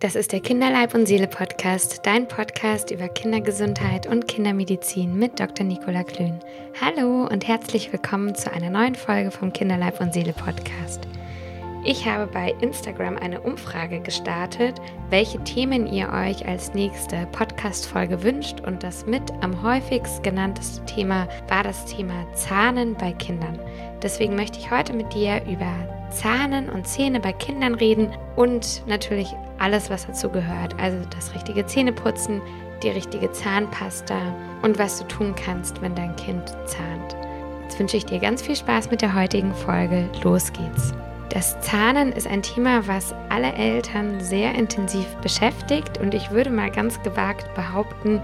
Das ist der Kinderleib und Seele Podcast, dein Podcast über Kindergesundheit und Kindermedizin mit Dr. Nicola Klün. Hallo und herzlich willkommen zu einer neuen Folge vom Kinderleib und Seele Podcast. Ich habe bei Instagram eine Umfrage gestartet, welche Themen ihr euch als nächste Podcast-Folge wünscht und das mit am häufigst genannteste Thema war das Thema Zahnen bei Kindern. Deswegen möchte ich heute mit dir über Zahnen und Zähne bei Kindern reden und natürlich alles, was dazu gehört. Also das richtige Zähneputzen, die richtige Zahnpasta und was du tun kannst, wenn dein Kind zahnt. Jetzt wünsche ich dir ganz viel Spaß mit der heutigen Folge. Los geht's. Das Zahnen ist ein Thema, was alle Eltern sehr intensiv beschäftigt und ich würde mal ganz gewagt behaupten,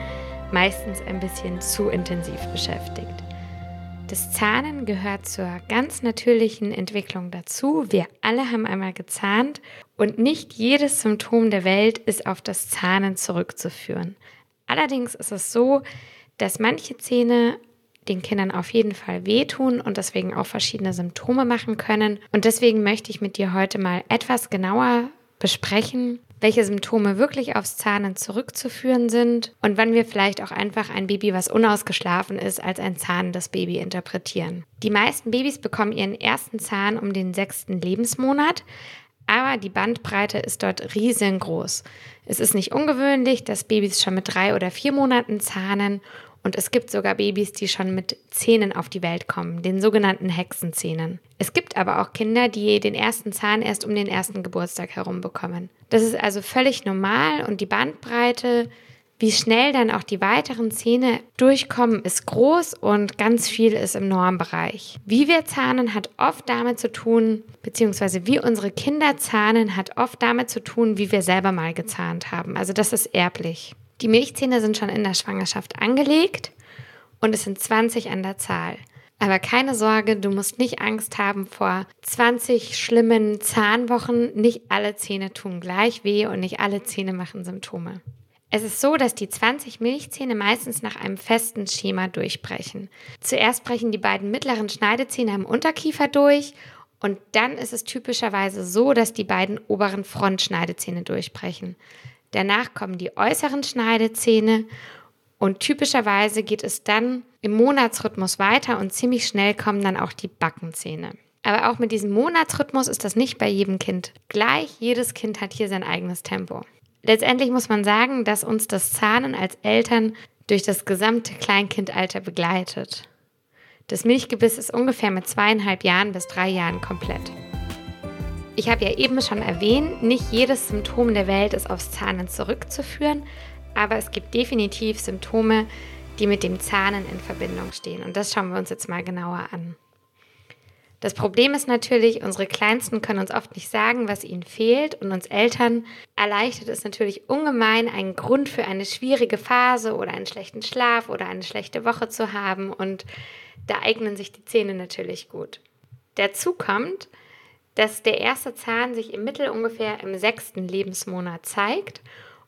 meistens ein bisschen zu intensiv beschäftigt. Das Zahnen gehört zur ganz natürlichen Entwicklung dazu. Wir alle haben einmal gezahnt und nicht jedes Symptom der Welt ist auf das Zahnen zurückzuführen. Allerdings ist es so, dass manche Zähne den Kindern auf jeden Fall wehtun und deswegen auch verschiedene Symptome machen können. Und deswegen möchte ich mit dir heute mal etwas genauer besprechen, welche Symptome wirklich aufs Zahnen zurückzuführen sind und wann wir vielleicht auch einfach ein Baby, was unausgeschlafen ist, als ein zahnendes Baby interpretieren. Die meisten Babys bekommen ihren ersten Zahn um den sechsten Lebensmonat, aber die Bandbreite ist dort riesengroß. Es ist nicht ungewöhnlich, dass Babys schon mit drei oder vier Monaten zahnen und es gibt sogar Babys, die schon mit Zähnen auf die Welt kommen, den sogenannten Hexenzähnen. Es gibt aber auch Kinder, die den ersten Zahn erst um den ersten Geburtstag herum bekommen. Das ist also völlig normal und die Bandbreite, wie schnell dann auch die weiteren Zähne durchkommen, ist groß und ganz viel ist im Normbereich. Wie wir zahnen hat oft damit zu tun, beziehungsweise wie unsere Kinder zahnen hat oft damit zu tun, wie wir selber mal gezahnt haben. Also das ist erblich. Die Milchzähne sind schon in der Schwangerschaft angelegt und es sind 20 an der Zahl. Aber keine Sorge, du musst nicht Angst haben vor 20 schlimmen Zahnwochen. Nicht alle Zähne tun gleich weh und nicht alle Zähne machen Symptome. Es ist so, dass die 20 Milchzähne meistens nach einem festen Schema durchbrechen. Zuerst brechen die beiden mittleren Schneidezähne im Unterkiefer durch und dann ist es typischerweise so, dass die beiden oberen Frontschneidezähne durchbrechen. Danach kommen die äußeren Schneidezähne und typischerweise geht es dann im Monatsrhythmus weiter und ziemlich schnell kommen dann auch die Backenzähne. Aber auch mit diesem Monatsrhythmus ist das nicht bei jedem Kind gleich. Jedes Kind hat hier sein eigenes Tempo. Letztendlich muss man sagen, dass uns das Zahnen als Eltern durch das gesamte Kleinkindalter begleitet. Das Milchgebiss ist ungefähr mit zweieinhalb Jahren bis drei Jahren komplett. Ich habe ja eben schon erwähnt, nicht jedes Symptom der Welt ist aufs Zahnen zurückzuführen, aber es gibt definitiv Symptome, die mit dem Zahnen in Verbindung stehen. Und das schauen wir uns jetzt mal genauer an. Das Problem ist natürlich, unsere Kleinsten können uns oft nicht sagen, was ihnen fehlt und uns Eltern erleichtert es natürlich ungemein, einen Grund für eine schwierige Phase oder einen schlechten Schlaf oder eine schlechte Woche zu haben und da eignen sich die Zähne natürlich gut. Dazu kommt, dass der erste Zahn sich im Mittel ungefähr im sechsten Lebensmonat zeigt.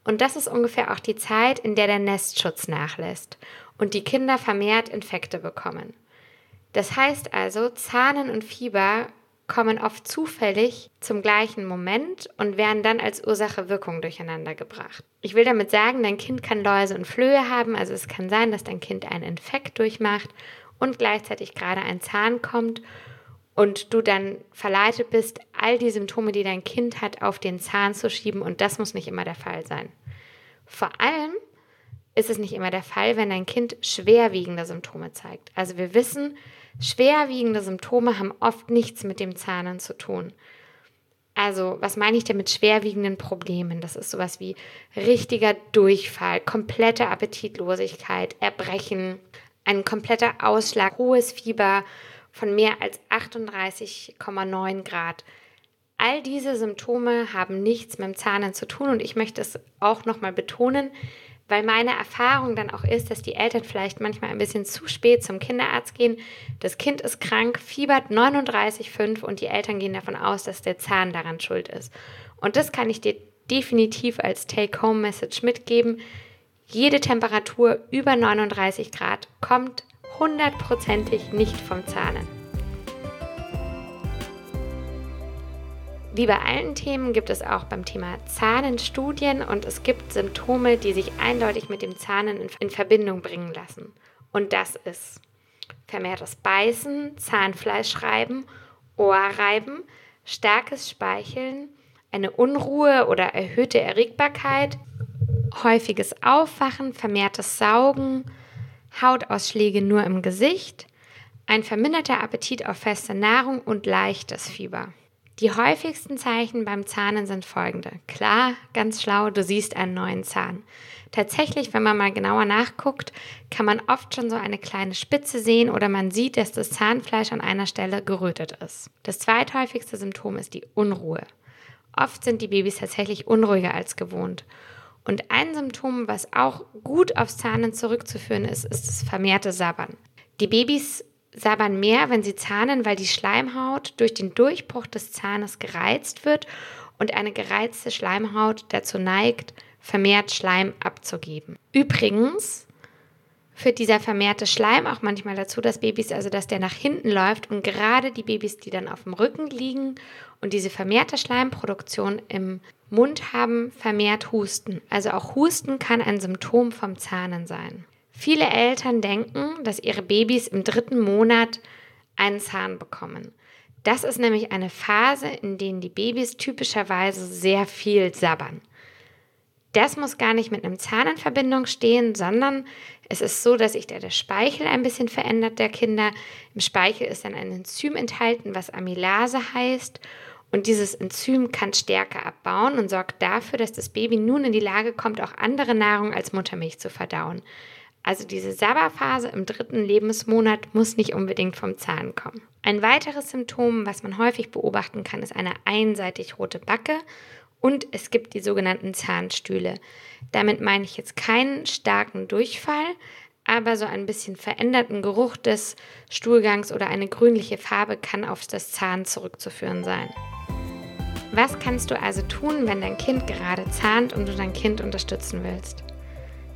Und das ist ungefähr auch die Zeit, in der der Nestschutz nachlässt und die Kinder vermehrt Infekte bekommen. Das heißt also, Zahnen und Fieber kommen oft zufällig zum gleichen Moment und werden dann als Ursache-Wirkung durcheinander gebracht. Ich will damit sagen, dein Kind kann Läuse und Flöhe haben, also es kann sein, dass dein Kind einen Infekt durchmacht und gleichzeitig gerade ein Zahn kommt und du dann verleitet bist, all die Symptome, die dein Kind hat, auf den Zahn zu schieben und das muss nicht immer der Fall sein. Vor allem ist es nicht immer der Fall, wenn dein Kind schwerwiegende Symptome zeigt. Also wir wissen, schwerwiegende Symptome haben oft nichts mit dem Zahnen zu tun. Also, was meine ich denn mit schwerwiegenden Problemen? Das ist sowas wie richtiger Durchfall, komplette Appetitlosigkeit, Erbrechen, ein kompletter Ausschlag, hohes Fieber, von mehr als 38,9 Grad. All diese Symptome haben nichts mit dem Zahnen zu tun und ich möchte es auch nochmal betonen, weil meine Erfahrung dann auch ist, dass die Eltern vielleicht manchmal ein bisschen zu spät zum Kinderarzt gehen. Das Kind ist krank, fiebert 39,5 und die Eltern gehen davon aus, dass der Zahn daran schuld ist. Und das kann ich dir definitiv als Take-Home-Message mitgeben. Jede Temperatur über 39 Grad kommt hundertprozentig nicht vom Zahnen. Wie bei allen Themen gibt es auch beim Thema Zahnen Studien und es gibt Symptome, die sich eindeutig mit dem Zahnen in, in Verbindung bringen lassen. Und das ist vermehrtes Beißen, Zahnfleischreiben, Ohrreiben, starkes Speicheln, eine Unruhe oder erhöhte Erregbarkeit, häufiges Aufwachen, vermehrtes Saugen, Hautausschläge nur im Gesicht, ein verminderter Appetit auf feste Nahrung und leichtes Fieber. Die häufigsten Zeichen beim Zahnen sind folgende. Klar, ganz schlau, du siehst einen neuen Zahn. Tatsächlich, wenn man mal genauer nachguckt, kann man oft schon so eine kleine Spitze sehen oder man sieht, dass das Zahnfleisch an einer Stelle gerötet ist. Das zweithäufigste Symptom ist die Unruhe. Oft sind die Babys tatsächlich unruhiger als gewohnt. Und ein Symptom, was auch gut aufs Zahnen zurückzuführen ist, ist das vermehrte Sabbern. Die Babys sabbern mehr, wenn sie zahnen, weil die Schleimhaut durch den Durchbruch des Zahnes gereizt wird und eine gereizte Schleimhaut dazu neigt, vermehrt Schleim abzugeben. Übrigens führt dieser vermehrte Schleim auch manchmal dazu, dass Babys, also dass der nach hinten läuft und gerade die Babys, die dann auf dem Rücken liegen und diese vermehrte Schleimproduktion im Mund haben, vermehrt husten. Also auch Husten kann ein Symptom vom Zahnen sein. Viele Eltern denken, dass ihre Babys im dritten Monat einen Zahn bekommen. Das ist nämlich eine Phase, in der die Babys typischerweise sehr viel sabbern. Das muss gar nicht mit einem Zahn in Verbindung stehen, sondern es ist so, dass sich da der Speichel ein bisschen verändert der Kinder. Im Speichel ist dann ein Enzym enthalten, was Amylase heißt. Und dieses Enzym kann Stärke abbauen und sorgt dafür, dass das Baby nun in die Lage kommt, auch andere Nahrung als Muttermilch zu verdauen. Also diese Sabberphase im dritten Lebensmonat muss nicht unbedingt vom Zahn kommen. Ein weiteres Symptom, was man häufig beobachten kann, ist eine einseitig rote Backe und es gibt die sogenannten Zahnstühle. Damit meine ich jetzt keinen starken Durchfall, aber so ein bisschen veränderten Geruch des Stuhlgangs oder eine grünliche Farbe kann auf das Zahn zurückzuführen sein. Was kannst du also tun, wenn dein Kind gerade zahnt und du dein Kind unterstützen willst?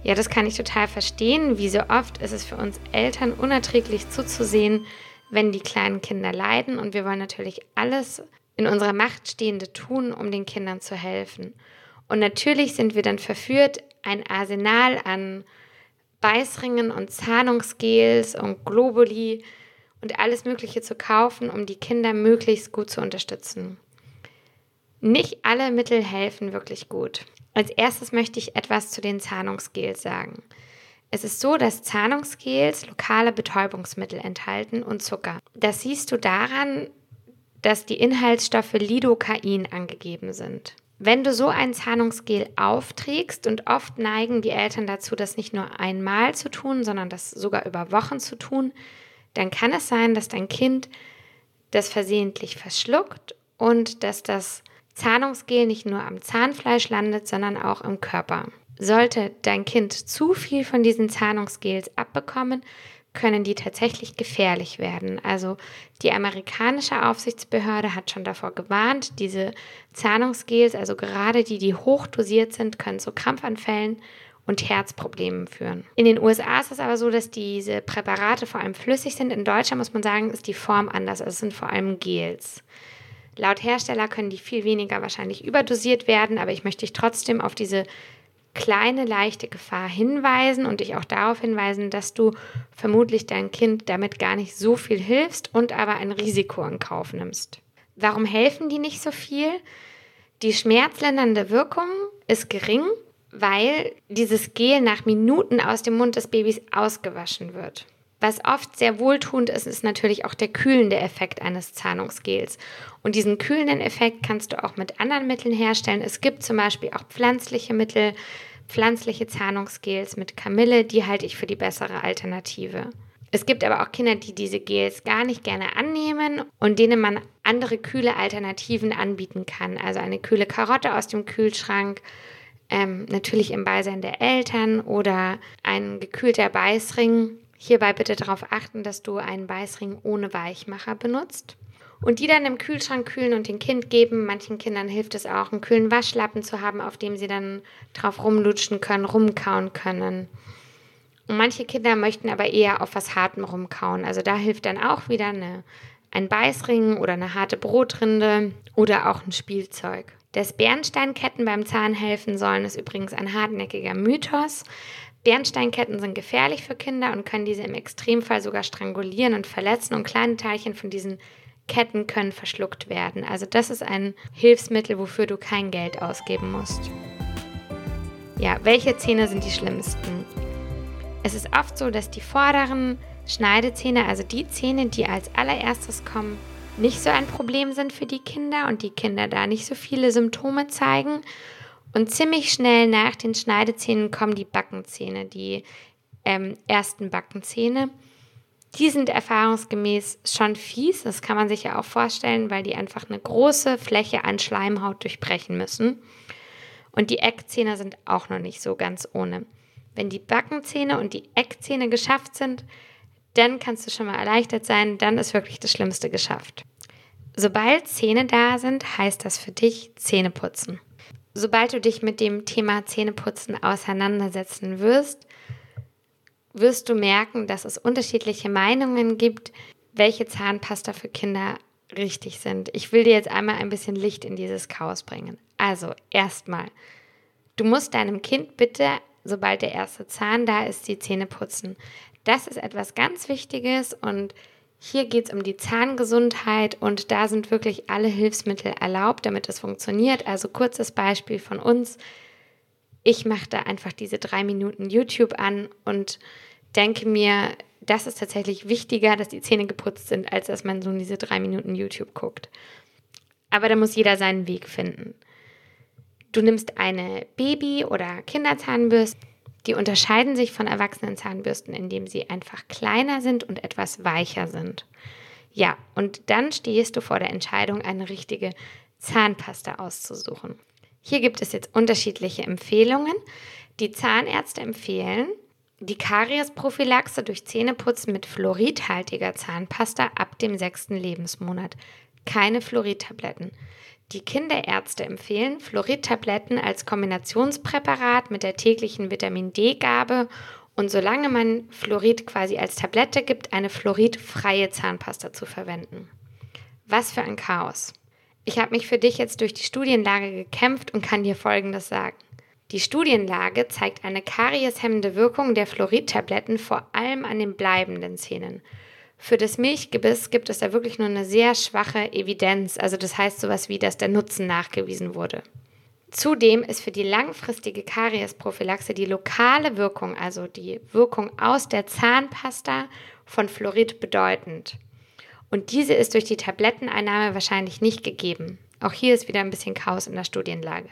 Ja, das kann ich total verstehen. Wie so oft ist es für uns Eltern unerträglich zuzusehen, wenn die kleinen Kinder leiden. Und wir wollen natürlich alles in unserer Macht Stehende tun, um den Kindern zu helfen. Und natürlich sind wir dann verführt, ein Arsenal an Beißringen und Zahnungsgels und Globuli und alles Mögliche zu kaufen, um die Kinder möglichst gut zu unterstützen. Nicht alle Mittel helfen wirklich gut. Als erstes möchte ich etwas zu den Zahnungsgels sagen. Es ist so, dass Zahnungsgels lokale Betäubungsmittel enthalten und Zucker. Das siehst du daran, dass die Inhaltsstoffe Lidocain angegeben sind. Wenn du so ein Zahnungsgel aufträgst und oft neigen die Eltern dazu, das nicht nur einmal zu tun, sondern das sogar über Wochen zu tun, dann kann es sein, dass dein Kind das versehentlich verschluckt und dass das Zahnungsgel nicht nur am Zahnfleisch landet, sondern auch im Körper. Sollte dein Kind zu viel von diesen Zahnungsgels abbekommen, können die tatsächlich gefährlich werden. Also die amerikanische Aufsichtsbehörde hat schon davor gewarnt, diese Zahnungsgels, also gerade die, die hochdosiert sind, können zu Krampfanfällen und Herzproblemen führen. In den USA ist es aber so, dass diese Präparate vor allem flüssig sind. In Deutschland muss man sagen, ist die Form anders. Also es sind vor allem Gels. Laut Hersteller können die viel weniger wahrscheinlich überdosiert werden, aber ich möchte dich trotzdem auf diese kleine, leichte Gefahr hinweisen und dich auch darauf hinweisen, dass du vermutlich dein Kind damit gar nicht so viel hilfst und aber ein Risiko in Kauf nimmst. Warum helfen die nicht so viel? Die schmerzlindernde Wirkung ist gering, weil dieses Gel nach Minuten aus dem Mund des Babys ausgewaschen wird. Was oft sehr wohltuend ist, ist natürlich auch der kühlende Effekt eines Zahnungsgels. Und diesen kühlenden Effekt kannst du auch mit anderen Mitteln herstellen. Es gibt zum Beispiel auch pflanzliche Mittel, pflanzliche Zahnungsgels mit Kamille, die halte ich für die bessere Alternative. Es gibt aber auch Kinder, die diese Gels gar nicht gerne annehmen und denen man andere kühle Alternativen anbieten kann. Also eine kühle Karotte aus dem Kühlschrank, ähm, natürlich im Beisein der Eltern oder ein gekühlter Beißring Hierbei bitte darauf achten, dass du einen Beißring ohne Weichmacher benutzt. Und die dann im Kühlschrank kühlen und dem Kind geben. Manchen Kindern hilft es auch, einen kühlen Waschlappen zu haben, auf dem sie dann drauf rumlutschen können, rumkauen können. Und manche Kinder möchten aber eher auf was Hartem rumkauen. Also da hilft dann auch wieder eine ein Beißring oder eine harte Brotrinde oder auch ein Spielzeug. Dass Bernsteinketten beim Zahn helfen sollen, ist übrigens ein hartnäckiger Mythos. Bernsteinketten sind gefährlich für Kinder und können diese im Extremfall sogar strangulieren und verletzen und kleine Teilchen von diesen Ketten können verschluckt werden. Also das ist ein Hilfsmittel, wofür du kein Geld ausgeben musst. Ja, welche Zähne sind die schlimmsten? Es ist oft so, dass die vorderen Schneidezähne, also die Zähne, die als allererstes kommen, nicht so ein Problem sind für die Kinder und die Kinder da nicht so viele Symptome zeigen. Und ziemlich schnell nach den Schneidezähnen kommen die Backenzähne, die ähm, ersten Backenzähne. Die sind erfahrungsgemäß schon fies, das kann man sich ja auch vorstellen, weil die einfach eine große Fläche an Schleimhaut durchbrechen müssen. Und die Eckzähne sind auch noch nicht so ganz ohne. Wenn die Backenzähne und die Eckzähne geschafft sind, dann kannst du schon mal erleichtert sein, dann ist wirklich das Schlimmste geschafft. Sobald Zähne da sind, heißt das für dich Zähneputzen. Sobald du dich mit dem Thema Zähneputzen auseinandersetzen wirst, wirst du merken, dass es unterschiedliche Meinungen gibt, welche Zahnpasta für Kinder richtig sind. Ich will dir jetzt einmal ein bisschen Licht in dieses Chaos bringen. Also, erstmal, du musst deinem Kind bitte, sobald der erste Zahn da ist, die Zähne putzen. Das ist etwas ganz Wichtiges und hier geht es um die Zahngesundheit und da sind wirklich alle Hilfsmittel erlaubt, damit es funktioniert. Also kurzes Beispiel von uns ich mache da einfach diese drei Minuten YouTube an und denke mir, das ist tatsächlich wichtiger, dass die Zähne geputzt sind, als dass man so diese drei Minuten YouTube guckt. Aber da muss jeder seinen Weg finden. Du nimmst eine Baby- oder Kinderzahnbürste. Die unterscheiden sich von erwachsenen Zahnbürsten, indem sie einfach kleiner sind und etwas weicher sind. Ja, und dann stehst du vor der Entscheidung, eine richtige Zahnpasta auszusuchen. Hier gibt es jetzt unterschiedliche Empfehlungen. Die Zahnärzte empfehlen die Kariesprophylaxe durch Zähneputzen mit fluoridhaltiger Zahnpasta ab dem sechsten Lebensmonat. Keine Fluoridtabletten. Die Kinderärzte empfehlen Fluoridtabletten als Kombinationspräparat mit der täglichen Vitamin D-Gabe und solange man Fluorid quasi als Tablette gibt, eine fluoridfreie Zahnpasta zu verwenden. Was für ein Chaos. Ich habe mich für dich jetzt durch die Studienlage gekämpft und kann dir Folgendes sagen. Die Studienlage zeigt eine karieshemmende Wirkung der Fluoridtabletten vor allem an den bleibenden Zähnen. Für das Milchgebiss gibt es da wirklich nur eine sehr schwache Evidenz, also das heißt sowas wie, dass der Nutzen nachgewiesen wurde. Zudem ist für die langfristige Kariesprophylaxe die lokale Wirkung, also die Wirkung aus der Zahnpasta von Fluorid bedeutend. Und diese ist durch die Tabletteneinnahme wahrscheinlich nicht gegeben. Auch hier ist wieder ein bisschen Chaos in der Studienlage.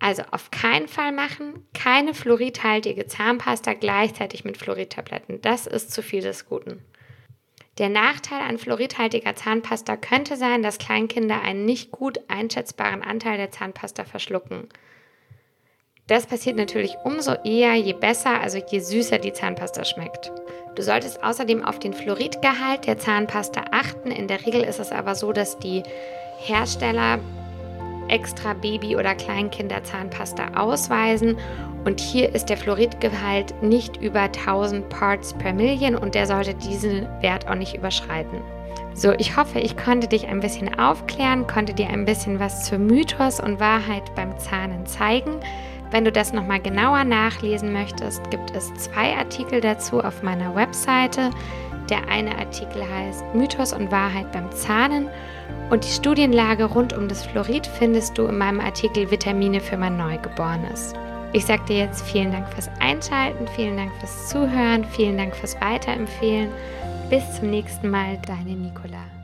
Also auf keinen Fall machen, keine fluoridhaltige Zahnpasta gleichzeitig mit Fluoridtabletten. Das ist zu viel des Guten. Der Nachteil an fluoridhaltiger Zahnpasta könnte sein, dass Kleinkinder einen nicht gut einschätzbaren Anteil der Zahnpasta verschlucken. Das passiert natürlich umso eher, je besser, also je süßer die Zahnpasta schmeckt. Du solltest außerdem auf den Fluoridgehalt der Zahnpasta achten. In der Regel ist es aber so, dass die Hersteller extra Baby- oder Kleinkinderzahnpasta ausweisen. Und hier ist der Fluoridgehalt nicht über 1000 Parts per Million und der sollte diesen Wert auch nicht überschreiten. So, ich hoffe, ich konnte dich ein bisschen aufklären, konnte dir ein bisschen was zur Mythos und Wahrheit beim Zahnen zeigen. Wenn du das nochmal genauer nachlesen möchtest, gibt es zwei Artikel dazu auf meiner Webseite. Der eine Artikel heißt Mythos und Wahrheit beim Zahnen und die Studienlage rund um das Fluorid findest du in meinem Artikel Vitamine für mein Neugeborenes. Ich sage dir jetzt vielen Dank fürs Einschalten, vielen Dank fürs Zuhören, vielen Dank fürs Weiterempfehlen. Bis zum nächsten Mal, deine Nicola.